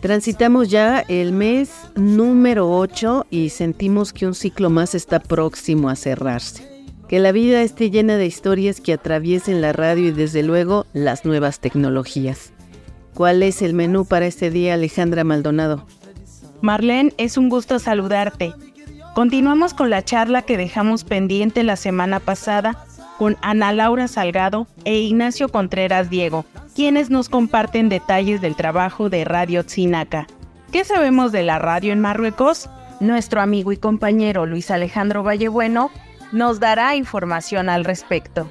Transitamos ya el mes número 8 y sentimos que un ciclo más está próximo a cerrarse. Que la vida esté llena de historias que atraviesen la radio y desde luego las nuevas tecnologías. ¿Cuál es el menú para este día, Alejandra Maldonado? Marlene, es un gusto saludarte. Continuamos con la charla que dejamos pendiente la semana pasada con Ana Laura Salgado e Ignacio Contreras Diego, quienes nos comparten detalles del trabajo de Radio Tzinaca. ¿Qué sabemos de la radio en Marruecos? Nuestro amigo y compañero Luis Alejandro Vallebueno nos dará información al respecto.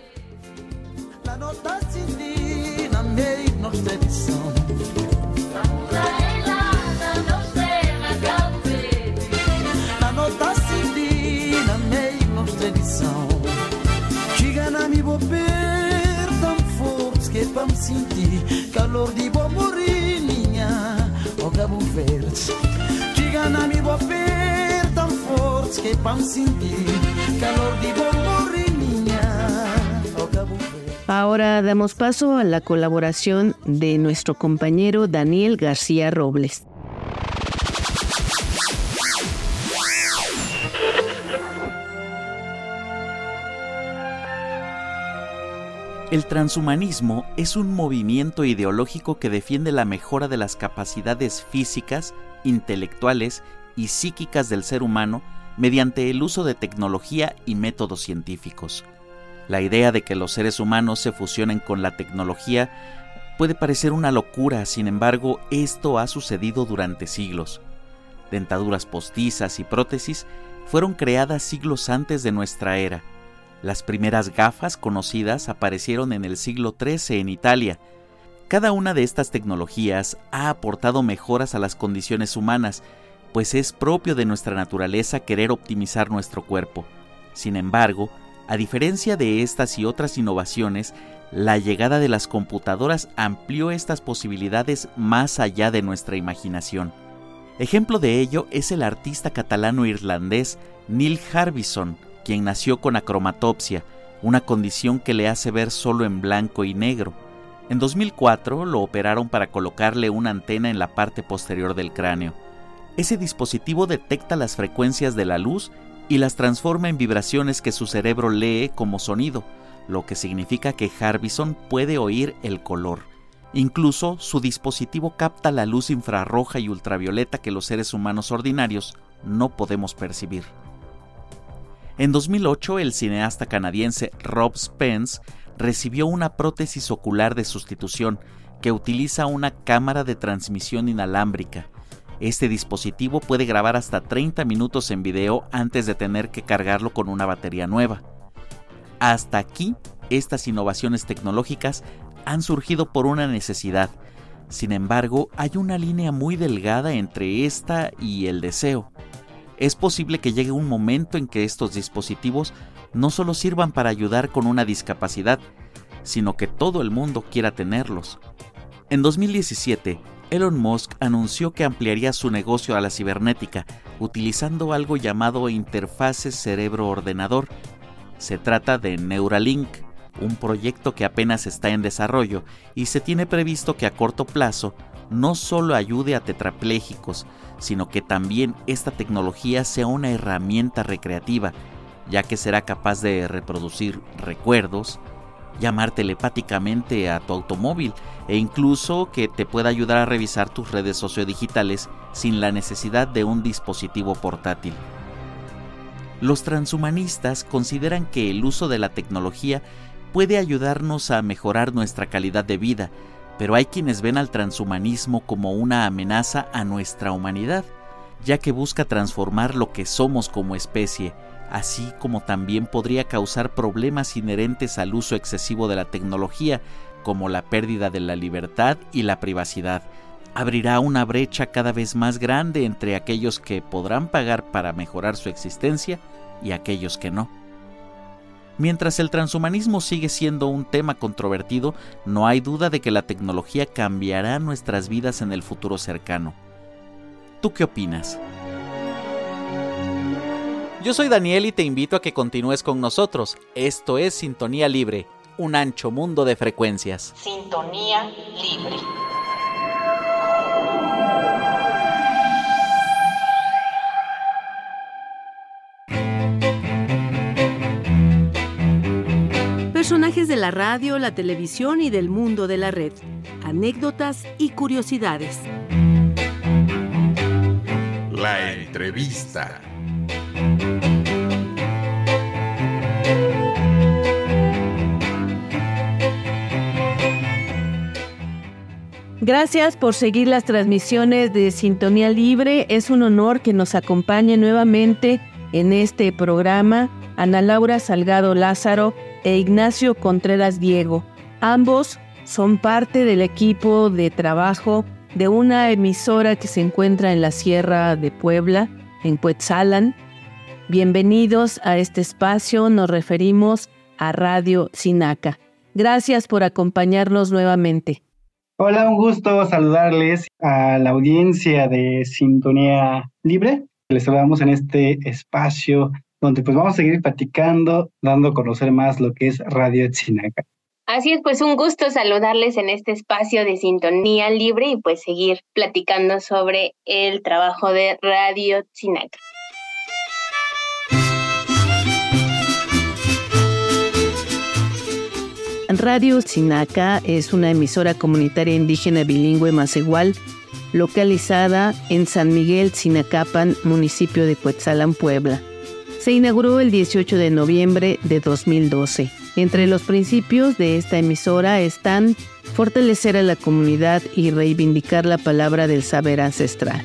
Ahora damos paso a la colaboración de nuestro compañero Daniel García Robles. El transhumanismo es un movimiento ideológico que defiende la mejora de las capacidades físicas, intelectuales y psíquicas del ser humano mediante el uso de tecnología y métodos científicos. La idea de que los seres humanos se fusionen con la tecnología puede parecer una locura, sin embargo, esto ha sucedido durante siglos. Dentaduras postizas y prótesis fueron creadas siglos antes de nuestra era. Las primeras gafas conocidas aparecieron en el siglo XIII en Italia. Cada una de estas tecnologías ha aportado mejoras a las condiciones humanas, pues es propio de nuestra naturaleza querer optimizar nuestro cuerpo. Sin embargo, a diferencia de estas y otras innovaciones, la llegada de las computadoras amplió estas posibilidades más allá de nuestra imaginación. Ejemplo de ello es el artista catalano-irlandés Neil Harbison, nació con acromatopsia, una condición que le hace ver solo en blanco y negro. En 2004 lo operaron para colocarle una antena en la parte posterior del cráneo. Ese dispositivo detecta las frecuencias de la luz y las transforma en vibraciones que su cerebro lee como sonido, lo que significa que Harbison puede oír el color. Incluso su dispositivo capta la luz infrarroja y ultravioleta que los seres humanos ordinarios no podemos percibir. En 2008, el cineasta canadiense Rob Spence recibió una prótesis ocular de sustitución que utiliza una cámara de transmisión inalámbrica. Este dispositivo puede grabar hasta 30 minutos en video antes de tener que cargarlo con una batería nueva. Hasta aquí, estas innovaciones tecnológicas han surgido por una necesidad. Sin embargo, hay una línea muy delgada entre esta y el deseo es posible que llegue un momento en que estos dispositivos no solo sirvan para ayudar con una discapacidad, sino que todo el mundo quiera tenerlos. En 2017, Elon Musk anunció que ampliaría su negocio a la cibernética utilizando algo llamado interfaces cerebro-ordenador. Se trata de Neuralink, un proyecto que apenas está en desarrollo y se tiene previsto que a corto plazo no solo ayude a tetrapléjicos, sino que también esta tecnología sea una herramienta recreativa, ya que será capaz de reproducir recuerdos, llamar telepáticamente a tu automóvil e incluso que te pueda ayudar a revisar tus redes sociodigitales sin la necesidad de un dispositivo portátil. Los transhumanistas consideran que el uso de la tecnología puede ayudarnos a mejorar nuestra calidad de vida, pero hay quienes ven al transhumanismo como una amenaza a nuestra humanidad, ya que busca transformar lo que somos como especie, así como también podría causar problemas inherentes al uso excesivo de la tecnología, como la pérdida de la libertad y la privacidad. Abrirá una brecha cada vez más grande entre aquellos que podrán pagar para mejorar su existencia y aquellos que no. Mientras el transhumanismo sigue siendo un tema controvertido, no hay duda de que la tecnología cambiará nuestras vidas en el futuro cercano. ¿Tú qué opinas? Yo soy Daniel y te invito a que continúes con nosotros. Esto es Sintonía Libre, un ancho mundo de frecuencias. Sintonía Libre. Personajes de la radio, la televisión y del mundo de la red. Anécdotas y curiosidades. La entrevista. Gracias por seguir las transmisiones de Sintonía Libre. Es un honor que nos acompañe nuevamente en este programa Ana Laura Salgado Lázaro e Ignacio Contreras Diego. Ambos son parte del equipo de trabajo de una emisora que se encuentra en la Sierra de Puebla, en Cuetzalan. Bienvenidos a este espacio, nos referimos a Radio Sinaca. Gracias por acompañarnos nuevamente. Hola, un gusto saludarles a la audiencia de Sintonía Libre. Les saludamos en este espacio donde pues vamos a seguir platicando, dando a conocer más lo que es Radio Sinaca. Así es, pues un gusto saludarles en este espacio de sintonía libre y pues seguir platicando sobre el trabajo de Radio Sinaca. Radio Sinaca es una emisora comunitaria indígena bilingüe más igual, localizada en San Miguel, Sinacapan, municipio de Cuetzalan, Puebla. Se inauguró el 18 de noviembre de 2012. Entre los principios de esta emisora están fortalecer a la comunidad y reivindicar la palabra del saber ancestral.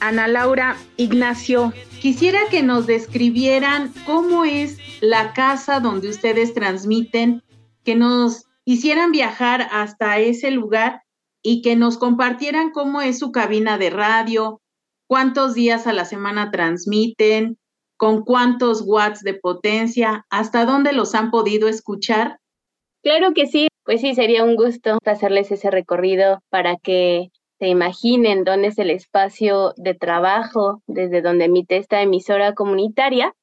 Ana Laura, Ignacio, quisiera que nos describieran cómo es la casa donde ustedes transmiten, que nos hicieran viajar hasta ese lugar y que nos compartieran cómo es su cabina de radio, cuántos días a la semana transmiten, con cuántos watts de potencia, hasta dónde los han podido escuchar. Claro que sí, pues sí, sería un gusto hacerles ese recorrido para que se imaginen dónde es el espacio de trabajo desde donde emite esta emisora comunitaria.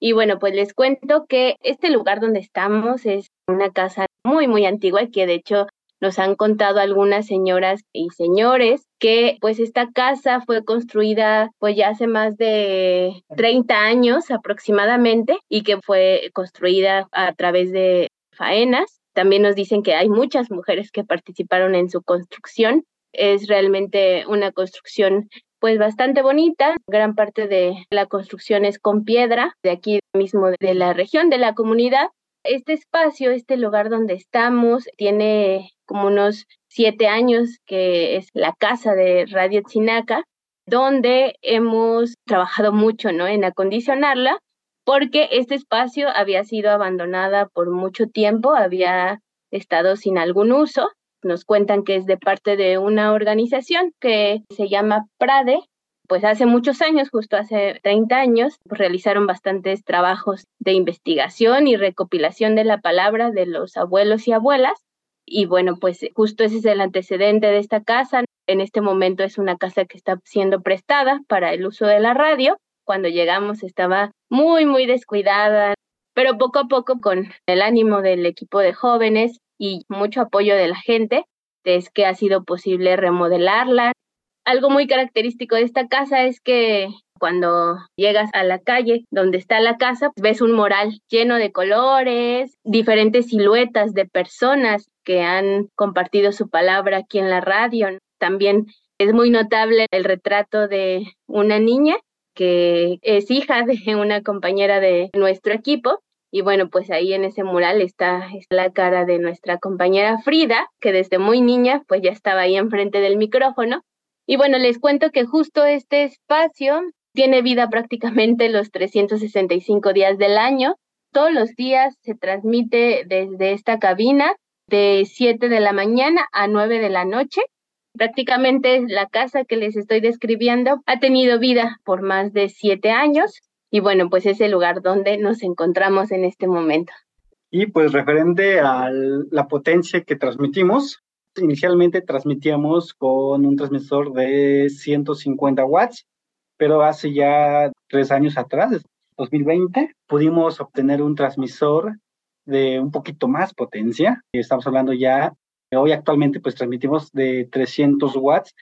Y bueno, pues les cuento que este lugar donde estamos es una casa muy, muy antigua que de hecho nos han contado algunas señoras y señores que pues esta casa fue construida pues ya hace más de 30 años aproximadamente y que fue construida a través de faenas. También nos dicen que hay muchas mujeres que participaron en su construcción. Es realmente una construcción pues bastante bonita. Gran parte de la construcción es con piedra, de aquí mismo de la región, de la comunidad. Este espacio, este lugar donde estamos, tiene como unos siete años, que es la casa de Radio Chinaca, donde hemos trabajado mucho ¿no? en acondicionarla, porque este espacio había sido abandonada por mucho tiempo, había estado sin algún uso. Nos cuentan que es de parte de una organización que se llama Prade. Pues hace muchos años, justo hace 30 años, realizaron bastantes trabajos de investigación y recopilación de la palabra de los abuelos y abuelas y bueno, pues justo ese es el antecedente de esta casa. En este momento es una casa que está siendo prestada para el uso de la radio. Cuando llegamos estaba muy, muy descuidada, pero poco a poco con el ánimo del equipo de jóvenes y mucho apoyo de la gente, es que ha sido posible remodelarla. Algo muy característico de esta casa es que cuando llegas a la calle donde está la casa, ves un mural lleno de colores, diferentes siluetas de personas que han compartido su palabra aquí en la radio. también es muy notable el retrato de una niña que es hija de una compañera de nuestro equipo. Y bueno, pues ahí en ese mural está, la cara de nuestra compañera Frida, que desde muy niña pues ya estaba ahí enfrente del micrófono. Y bueno, les cuento que justo este espacio tiene vida prácticamente los 365 días del año. Todos los días se transmite desde esta cabina de 7 de la mañana a 9 de la noche Prácticamente la casa que les estoy describiendo ha tenido vida por más de siete años y bueno, pues es el lugar donde nos encontramos en este momento. Y pues referente a la potencia que transmitimos, inicialmente transmitíamos con un transmisor de 150 watts, pero hace ya tres años atrás, 2020, pudimos obtener un transmisor de un poquito más potencia. Estamos hablando ya Hoy actualmente pues transmitimos de 300 watts.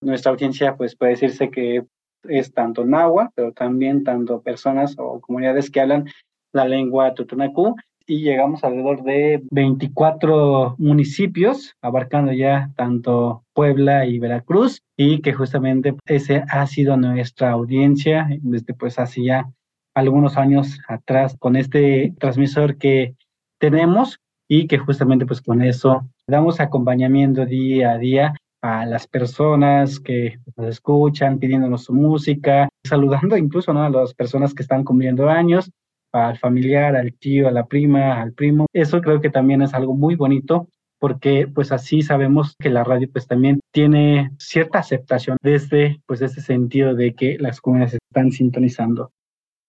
Nuestra audiencia pues puede decirse que es tanto náhuatl, pero también tanto personas o comunidades que hablan la lengua tutunacú y llegamos alrededor de 24 municipios, abarcando ya tanto Puebla y Veracruz, y que justamente ese ha sido nuestra audiencia desde pues hace ya algunos años atrás con este transmisor que tenemos y que justamente pues con eso damos acompañamiento día a día a las personas que nos escuchan, pidiéndonos su música, saludando incluso ¿no? a las personas que están cumpliendo años, al familiar, al tío, a la prima, al primo. Eso creo que también es algo muy bonito porque pues así sabemos que la radio pues también tiene cierta aceptación desde pues ese sentido de que las comunidades están sintonizando.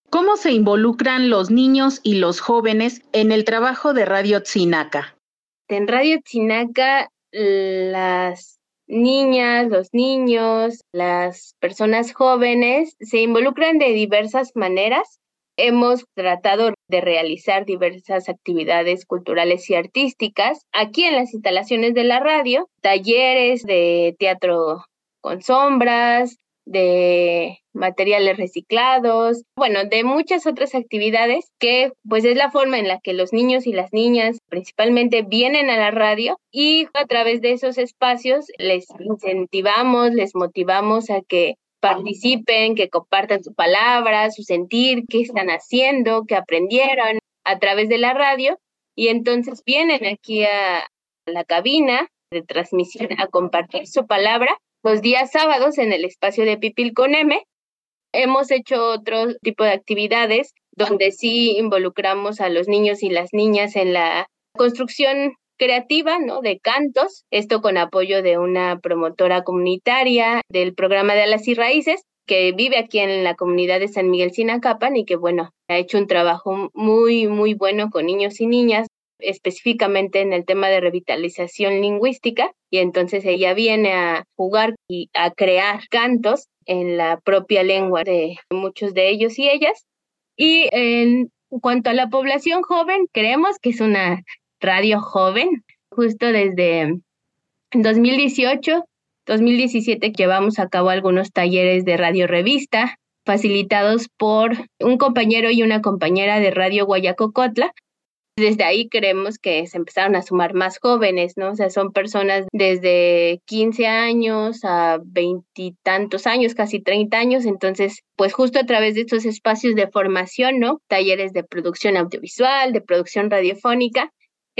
¿Cómo se involucran los niños y los jóvenes en el trabajo de Radio Tzinaca? En Radio Tzinaca, las niñas, los niños, las personas jóvenes se involucran de diversas maneras. Hemos tratado de realizar diversas actividades culturales y artísticas aquí en las instalaciones de la radio, talleres de teatro con sombras, de materiales reciclados, bueno, de muchas otras actividades que pues es la forma en la que los niños y las niñas principalmente vienen a la radio y a través de esos espacios les incentivamos, les motivamos a que participen, que compartan su palabra, su sentir, qué están haciendo, qué aprendieron a través de la radio. Y entonces vienen aquí a la cabina de transmisión a compartir su palabra los días sábados en el espacio de Pipil con M. Hemos hecho otro tipo de actividades donde sí involucramos a los niños y las niñas en la construcción creativa, ¿no? De cantos, esto con apoyo de una promotora comunitaria del programa de Alas y Raíces, que vive aquí en la comunidad de San Miguel Sinacapan y que, bueno, ha hecho un trabajo muy, muy bueno con niños y niñas, específicamente en el tema de revitalización lingüística y entonces ella viene a jugar y a crear cantos en la propia lengua de muchos de ellos y ellas. Y en cuanto a la población joven, creemos que es una radio joven, justo desde 2018, 2017 llevamos a cabo algunos talleres de radio revista facilitados por un compañero y una compañera de Radio Guayacocotla, desde ahí creemos que se empezaron a sumar más jóvenes, ¿no? O sea, son personas desde 15 años a veintitantos años, casi 30 años. Entonces, pues justo a través de estos espacios de formación, ¿no? Talleres de producción audiovisual, de producción radiofónica,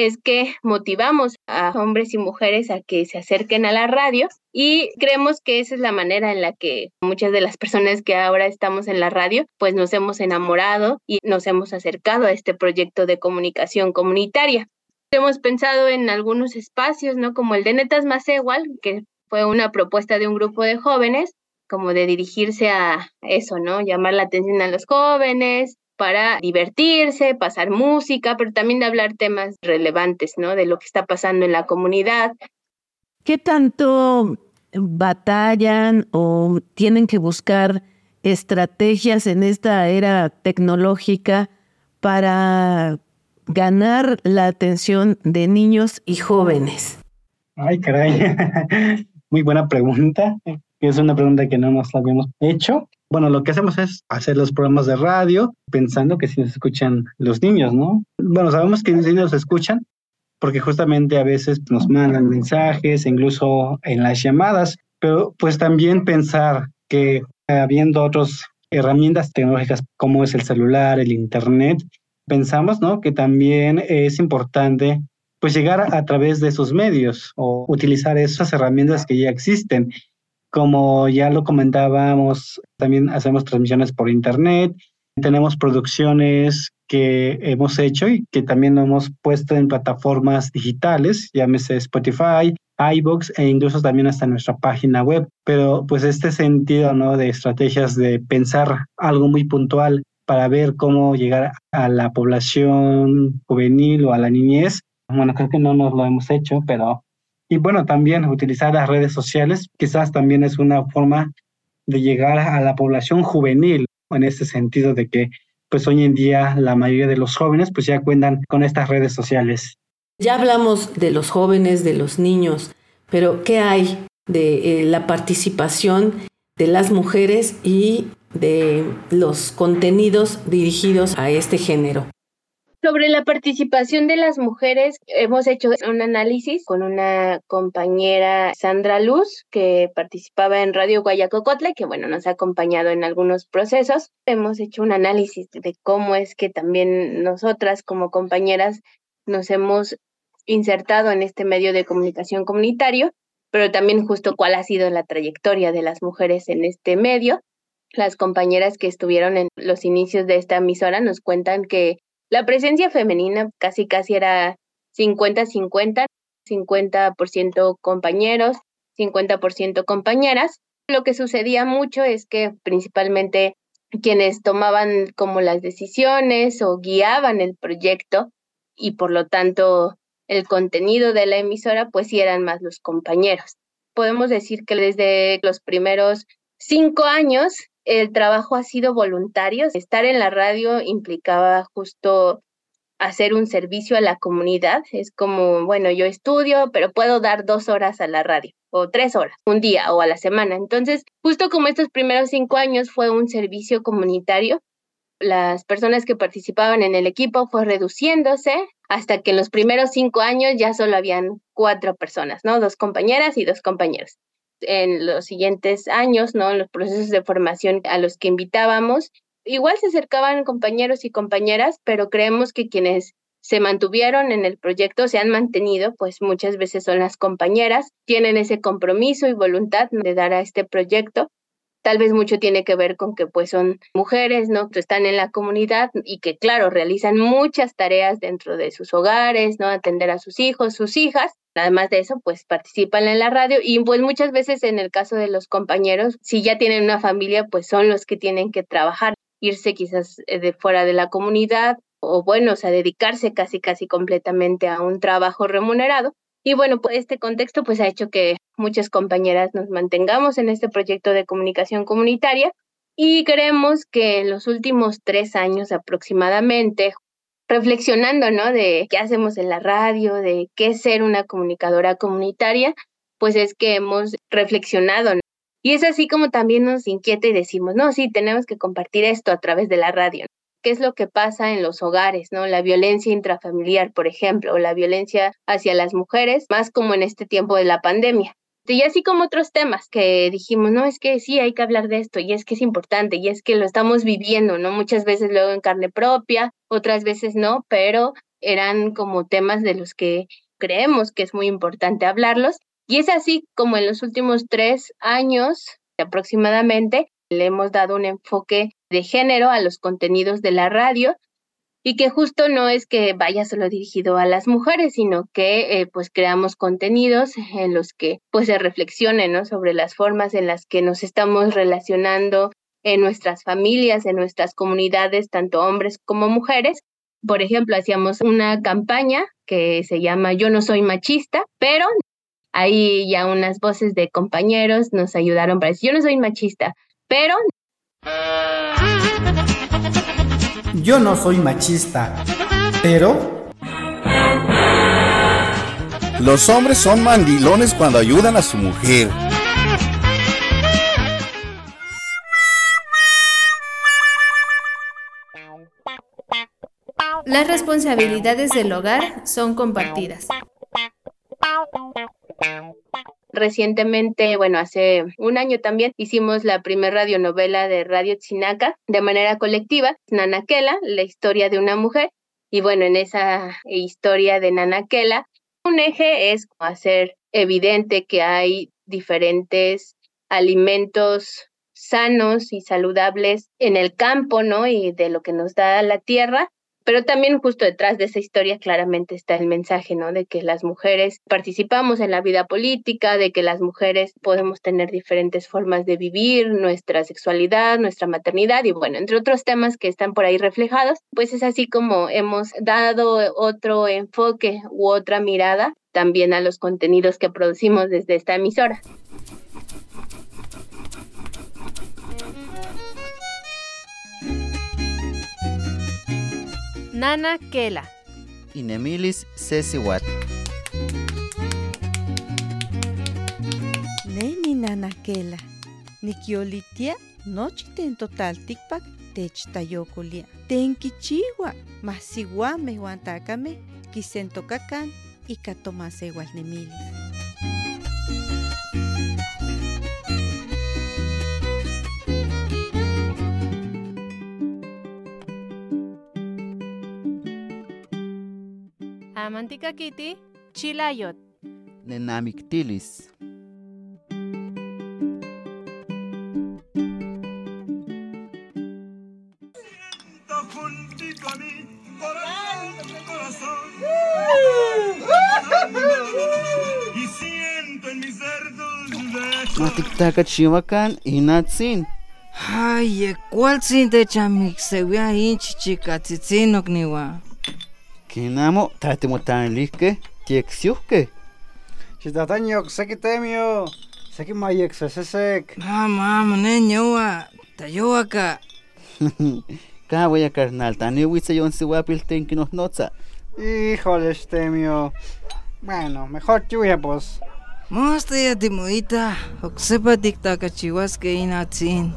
es que motivamos a hombres y mujeres a que se acerquen a la radio y creemos que esa es la manera en la que muchas de las personas que ahora estamos en la radio pues nos hemos enamorado y nos hemos acercado a este proyecto de comunicación comunitaria. Hemos pensado en algunos espacios, ¿no? Como el de Netas Más Igual, que fue una propuesta de un grupo de jóvenes como de dirigirse a eso, ¿no? Llamar la atención a los jóvenes, para divertirse, pasar música, pero también de hablar temas relevantes, ¿no? De lo que está pasando en la comunidad. ¿Qué tanto batallan o tienen que buscar estrategias en esta era tecnológica para ganar la atención de niños y jóvenes? Ay, caray. Muy buena pregunta. Es una pregunta que no nos habíamos hecho. Bueno, lo que hacemos es hacer los programas de radio pensando que si nos escuchan los niños, ¿no? Bueno, sabemos que los niños escuchan, porque justamente a veces nos mandan mensajes, incluso en las llamadas, pero pues también pensar que habiendo otras herramientas tecnológicas como es el celular, el internet, pensamos, ¿no? Que también es importante pues llegar a, a través de esos medios o utilizar esas herramientas que ya existen. Como ya lo comentábamos, también hacemos transmisiones por internet, tenemos producciones que hemos hecho y que también hemos puesto en plataformas digitales, llámese Spotify, iBox e incluso también hasta nuestra página web. Pero pues este sentido ¿no? de estrategias de pensar algo muy puntual para ver cómo llegar a la población juvenil o a la niñez, bueno, creo que no nos lo hemos hecho, pero... Y bueno, también utilizar las redes sociales quizás también es una forma de llegar a la población juvenil, en ese sentido de que pues hoy en día la mayoría de los jóvenes pues ya cuentan con estas redes sociales. Ya hablamos de los jóvenes, de los niños, pero ¿qué hay de eh, la participación de las mujeres y de los contenidos dirigidos a este género? Sobre la participación de las mujeres, hemos hecho un análisis con una compañera Sandra Luz, que participaba en Radio Guayacocotle, que bueno, nos ha acompañado en algunos procesos. Hemos hecho un análisis de cómo es que también nosotras como compañeras nos hemos insertado en este medio de comunicación comunitario, pero también justo cuál ha sido la trayectoria de las mujeres en este medio. Las compañeras que estuvieron en los inicios de esta emisora nos cuentan que la presencia femenina casi casi era 50-50, 50%, compañeros, 50% compañeras. Lo que sucedía mucho es que principalmente quienes tomaban como las decisiones o guiaban el proyecto y por lo tanto el contenido de la emisora, pues sí eran más los compañeros. Podemos decir que desde los primeros cinco años el trabajo ha sido voluntario. Estar en la radio implicaba justo hacer un servicio a la comunidad. Es como, bueno, yo estudio, pero puedo dar dos horas a la radio o tres horas, un día o a la semana. Entonces, justo como estos primeros cinco años fue un servicio comunitario, las personas que participaban en el equipo fue reduciéndose hasta que en los primeros cinco años ya solo habían cuatro personas, ¿no? Dos compañeras y dos compañeros en los siguientes años, ¿no? Los procesos de formación a los que invitábamos, igual se acercaban compañeros y compañeras, pero creemos que quienes se mantuvieron en el proyecto, se han mantenido, pues muchas veces son las compañeras, tienen ese compromiso y voluntad de dar a este proyecto. Tal vez mucho tiene que ver con que pues son mujeres, ¿no? Que están en la comunidad y que claro, realizan muchas tareas dentro de sus hogares, ¿no? Atender a sus hijos, sus hijas, Además de eso, pues participan en la radio y pues muchas veces en el caso de los compañeros, si ya tienen una familia, pues son los que tienen que trabajar, irse quizás eh, de fuera de la comunidad o bueno, o sea, dedicarse casi casi completamente a un trabajo remunerado. Y bueno, pues este contexto pues ha hecho que muchas compañeras nos mantengamos en este proyecto de comunicación comunitaria y creemos que en los últimos tres años aproximadamente, reflexionando, ¿no? De qué hacemos en la radio, de qué es ser una comunicadora comunitaria, pues es que hemos reflexionado, ¿no? Y es así como también nos inquieta y decimos, no, sí, tenemos que compartir esto a través de la radio. ¿Qué es lo que pasa en los hogares, no? La violencia intrafamiliar, por ejemplo, o la violencia hacia las mujeres, más como en este tiempo de la pandemia. Y así como otros temas que dijimos, no, es que sí, hay que hablar de esto, y es que es importante, y es que lo estamos viviendo, ¿no? Muchas veces luego en carne propia, otras veces no, pero eran como temas de los que creemos que es muy importante hablarlos. Y es así como en los últimos tres años aproximadamente le hemos dado un enfoque de género a los contenidos de la radio y que justo no es que vaya solo dirigido a las mujeres, sino que eh, pues creamos contenidos en los que pues se reflexione ¿no? sobre las formas en las que nos estamos relacionando en nuestras familias, en nuestras comunidades, tanto hombres como mujeres. Por ejemplo, hacíamos una campaña que se llama Yo no soy machista, pero ahí ya unas voces de compañeros nos ayudaron para decir, yo no soy machista, pero yo no soy machista, pero... Los hombres son mandilones cuando ayudan a su mujer. Las responsabilidades del hogar son compartidas. Recientemente, bueno, hace un año también hicimos la primera radionovela de Radio Tzinaca de manera colectiva, Nanakela, la historia de una mujer. Y bueno, en esa historia de Nanakela, un eje es hacer evidente que hay diferentes alimentos sanos y saludables en el campo, ¿no? Y de lo que nos da la tierra, pero también justo detrás de esa historia claramente está el mensaje, ¿no? De que las mujeres participamos en la vida política, de que las mujeres podemos tener diferentes formas de vivir nuestra sexualidad, nuestra maternidad y bueno, entre otros temas que están por ahí reflejados, pues es así como hemos dado otro enfoque u otra mirada también a los contenidos que producimos desde esta emisora. Nana Kela. Inemilis Sesiwat. Neni Nana Kela. Nikiolitia nochi ten total tikpak techtayokolia. Tenkichiwa masiwame huan takame kisentokakan ika tomasewal nemilis. Amantika Kitty, Chilayot. Nenamictilis. Y siento en mis cerdos chiwakan inatsin. Ay, ¿cuál sin te chamik se vea hinchi chica tzitzino kniwa? Kinamo tatimotanlihke tieksiuhke. Xitataño, seki temio, seki mayek sesesek. Mama, mane ñowa, tayowaka. Kawaya carnal, taniwitsa yon siwapil tenkinosnotza. Híjole, temio. Bueno, mejor lluvia, pues. Mosta ya timuita, oksepa tiktaka chihuasque inatzin.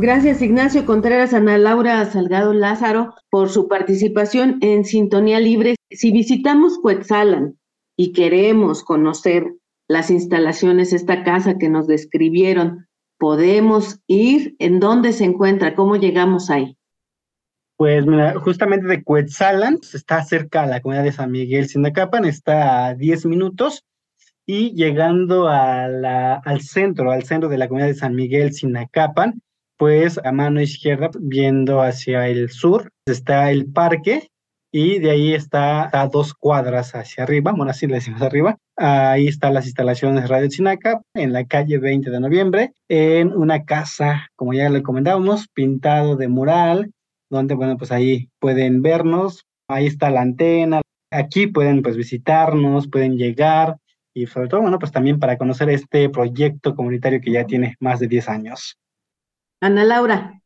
Gracias Ignacio Contreras, Ana Laura Salgado Lázaro por su participación en Sintonía Libre. Si visitamos Cuetzalan y queremos conocer las instalaciones, esta casa que nos describieron, ¿podemos ir? ¿En dónde se encuentra? ¿Cómo llegamos ahí? Pues mira, justamente de Cuetzalan, está cerca a la comunidad de San Miguel Sinacapan, está a 10 minutos y llegando al centro, al centro de la comunidad de San Miguel Sinacapan, pues a mano izquierda, viendo hacia el sur, está el parque y de ahí está a dos cuadras hacia arriba, bueno, así le decimos arriba, ahí están las instalaciones de Radio Chinaca, en la calle 20 de noviembre, en una casa, como ya le comentábamos, pintado de mural, donde, bueno, pues ahí pueden vernos, ahí está la antena, aquí pueden pues visitarnos, pueden llegar y sobre todo, bueno, pues también para conocer este proyecto comunitario que ya tiene más de 10 años. Ana Laura.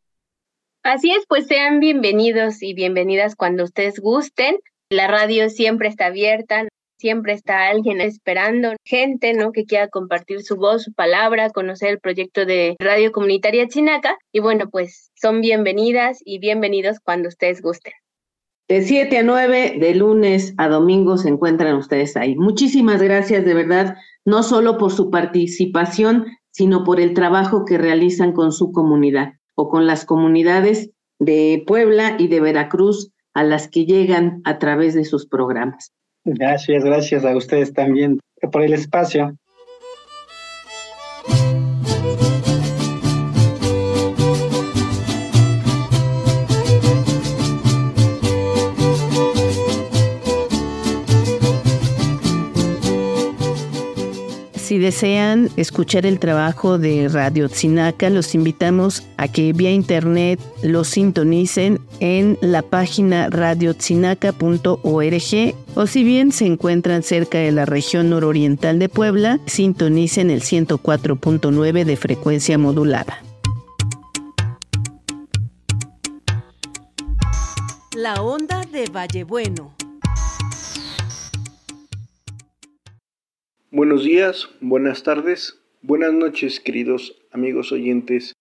Así es, pues sean bienvenidos y bienvenidas cuando ustedes gusten. La radio siempre está abierta, siempre está alguien esperando, gente, ¿no? Que quiera compartir su voz, su palabra, conocer el proyecto de Radio Comunitaria Chinaca. Y bueno, pues son bienvenidas y bienvenidos cuando ustedes gusten. De 7 a 9, de lunes a domingo se encuentran ustedes ahí. Muchísimas gracias de verdad, no solo por su participación, sino por el trabajo que realizan con su comunidad o con las comunidades de Puebla y de Veracruz a las que llegan a través de sus programas. Gracias, gracias a ustedes también por el espacio. Si desean escuchar el trabajo de Radio Tzinaca, los invitamos a que vía internet lo sintonicen en la página radiotzinaca.org o si bien se encuentran cerca de la región nororiental de Puebla, sintonicen el 104.9 de frecuencia modulada. La onda de Vallebueno. Buenos días, buenas tardes, buenas noches, queridos amigos oyentes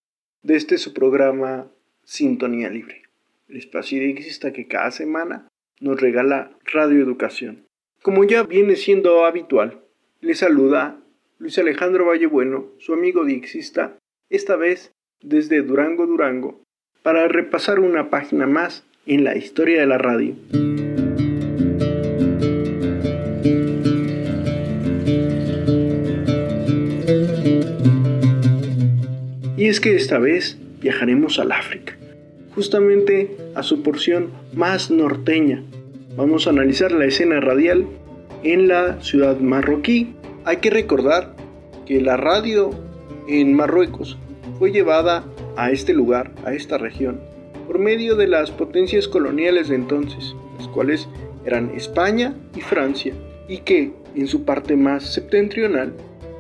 de este su programa Sintonía Libre, el espacio idexista que cada semana nos regala radioeducación. Como ya viene siendo habitual, le saluda Luis Alejandro Vallebueno, su amigo diexista, esta vez desde Durango, Durango, para repasar una página más en la historia de la radio. Es que esta vez viajaremos al África, justamente a su porción más norteña. Vamos a analizar la escena radial en la ciudad marroquí. Hay que recordar que la radio en Marruecos fue llevada a este lugar, a esta región, por medio de las potencias coloniales de entonces, las cuales eran España y Francia, y que en su parte más septentrional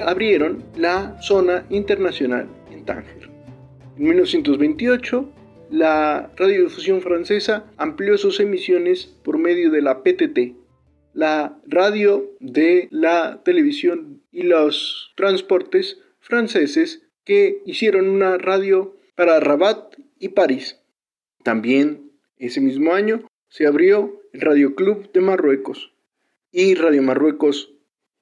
abrieron la zona internacional Tánger. En 1928, la radiodifusión francesa amplió sus emisiones por medio de la PTT, la radio de la televisión y los transportes franceses que hicieron una radio para Rabat y París. También ese mismo año se abrió el Radio Club de Marruecos y Radio Marruecos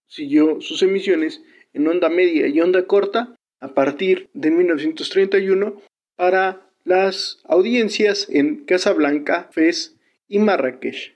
siguió sus emisiones en onda media y onda corta a partir de 1931 para las audiencias en Casablanca, Fez y Marrakech.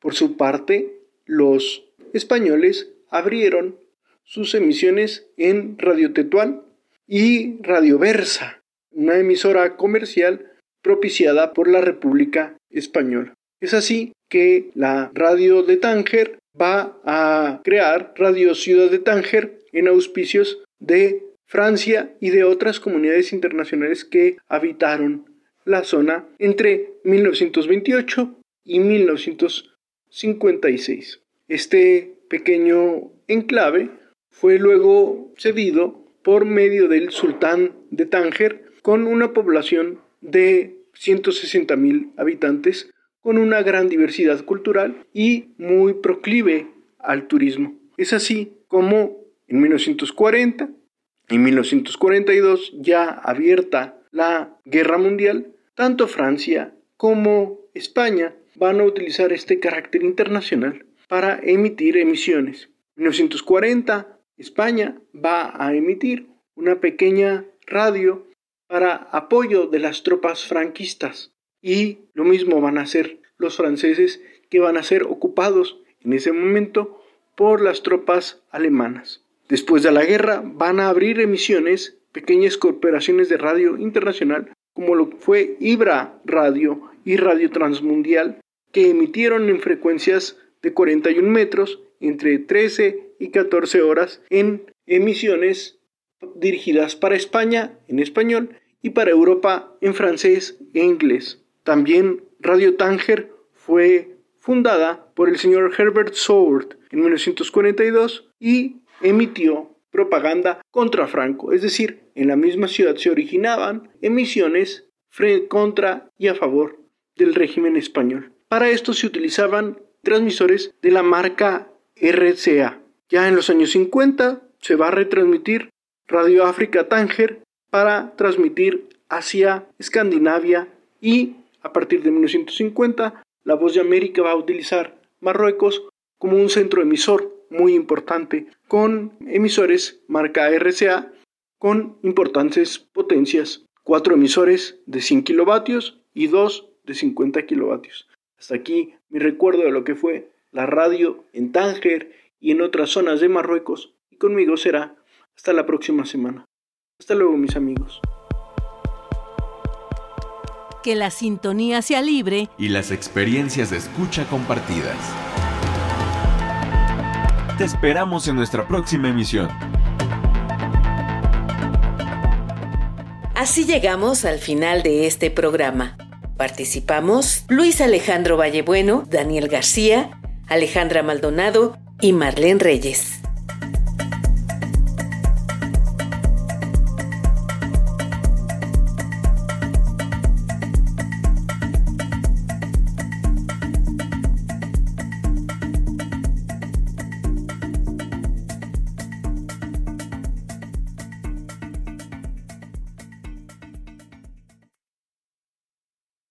Por su parte, los españoles abrieron sus emisiones en Radio Tetuán y Radio Versa, una emisora comercial propiciada por la República Española. Es así que la radio de Tánger va a crear Radio Ciudad de Tánger en auspicios de Francia y de otras comunidades internacionales que habitaron la zona entre 1928 y 1956. Este pequeño enclave fue luego cedido por medio del sultán de Tánger con una población de 160.000 habitantes con una gran diversidad cultural y muy proclive al turismo. Es así como en 1940 en 1942, ya abierta la guerra mundial, tanto Francia como España van a utilizar este carácter internacional para emitir emisiones. En 1940, España va a emitir una pequeña radio para apoyo de las tropas franquistas y lo mismo van a hacer los franceses que van a ser ocupados en ese momento por las tropas alemanas. Después de la guerra van a abrir emisiones pequeñas corporaciones de radio internacional como lo fue Ibra Radio y Radio Transmundial que emitieron en frecuencias de 41 metros entre 13 y 14 horas en emisiones dirigidas para España en español y para Europa en francés e inglés. También Radio Tánger fue fundada por el señor Herbert Sword en 1942 y emitió propaganda contra Franco, es decir, en la misma ciudad se originaban emisiones contra y a favor del régimen español. Para esto se utilizaban transmisores de la marca RCA. Ya en los años 50 se va a retransmitir Radio África Tánger para transmitir hacia Escandinavia y a partir de 1950 la Voz de América va a utilizar Marruecos como un centro emisor muy importante con emisores marca RCA con importantes potencias, cuatro emisores de 100 kilovatios y dos de 50 kilovatios. Hasta aquí mi recuerdo de lo que fue la radio en Tánger y en otras zonas de Marruecos y conmigo será hasta la próxima semana. Hasta luego mis amigos. Que la sintonía sea libre y las experiencias de escucha compartidas. Te esperamos en nuestra próxima emisión. Así llegamos al final de este programa. Participamos Luis Alejandro Vallebueno, Daniel García, Alejandra Maldonado y Marlene Reyes.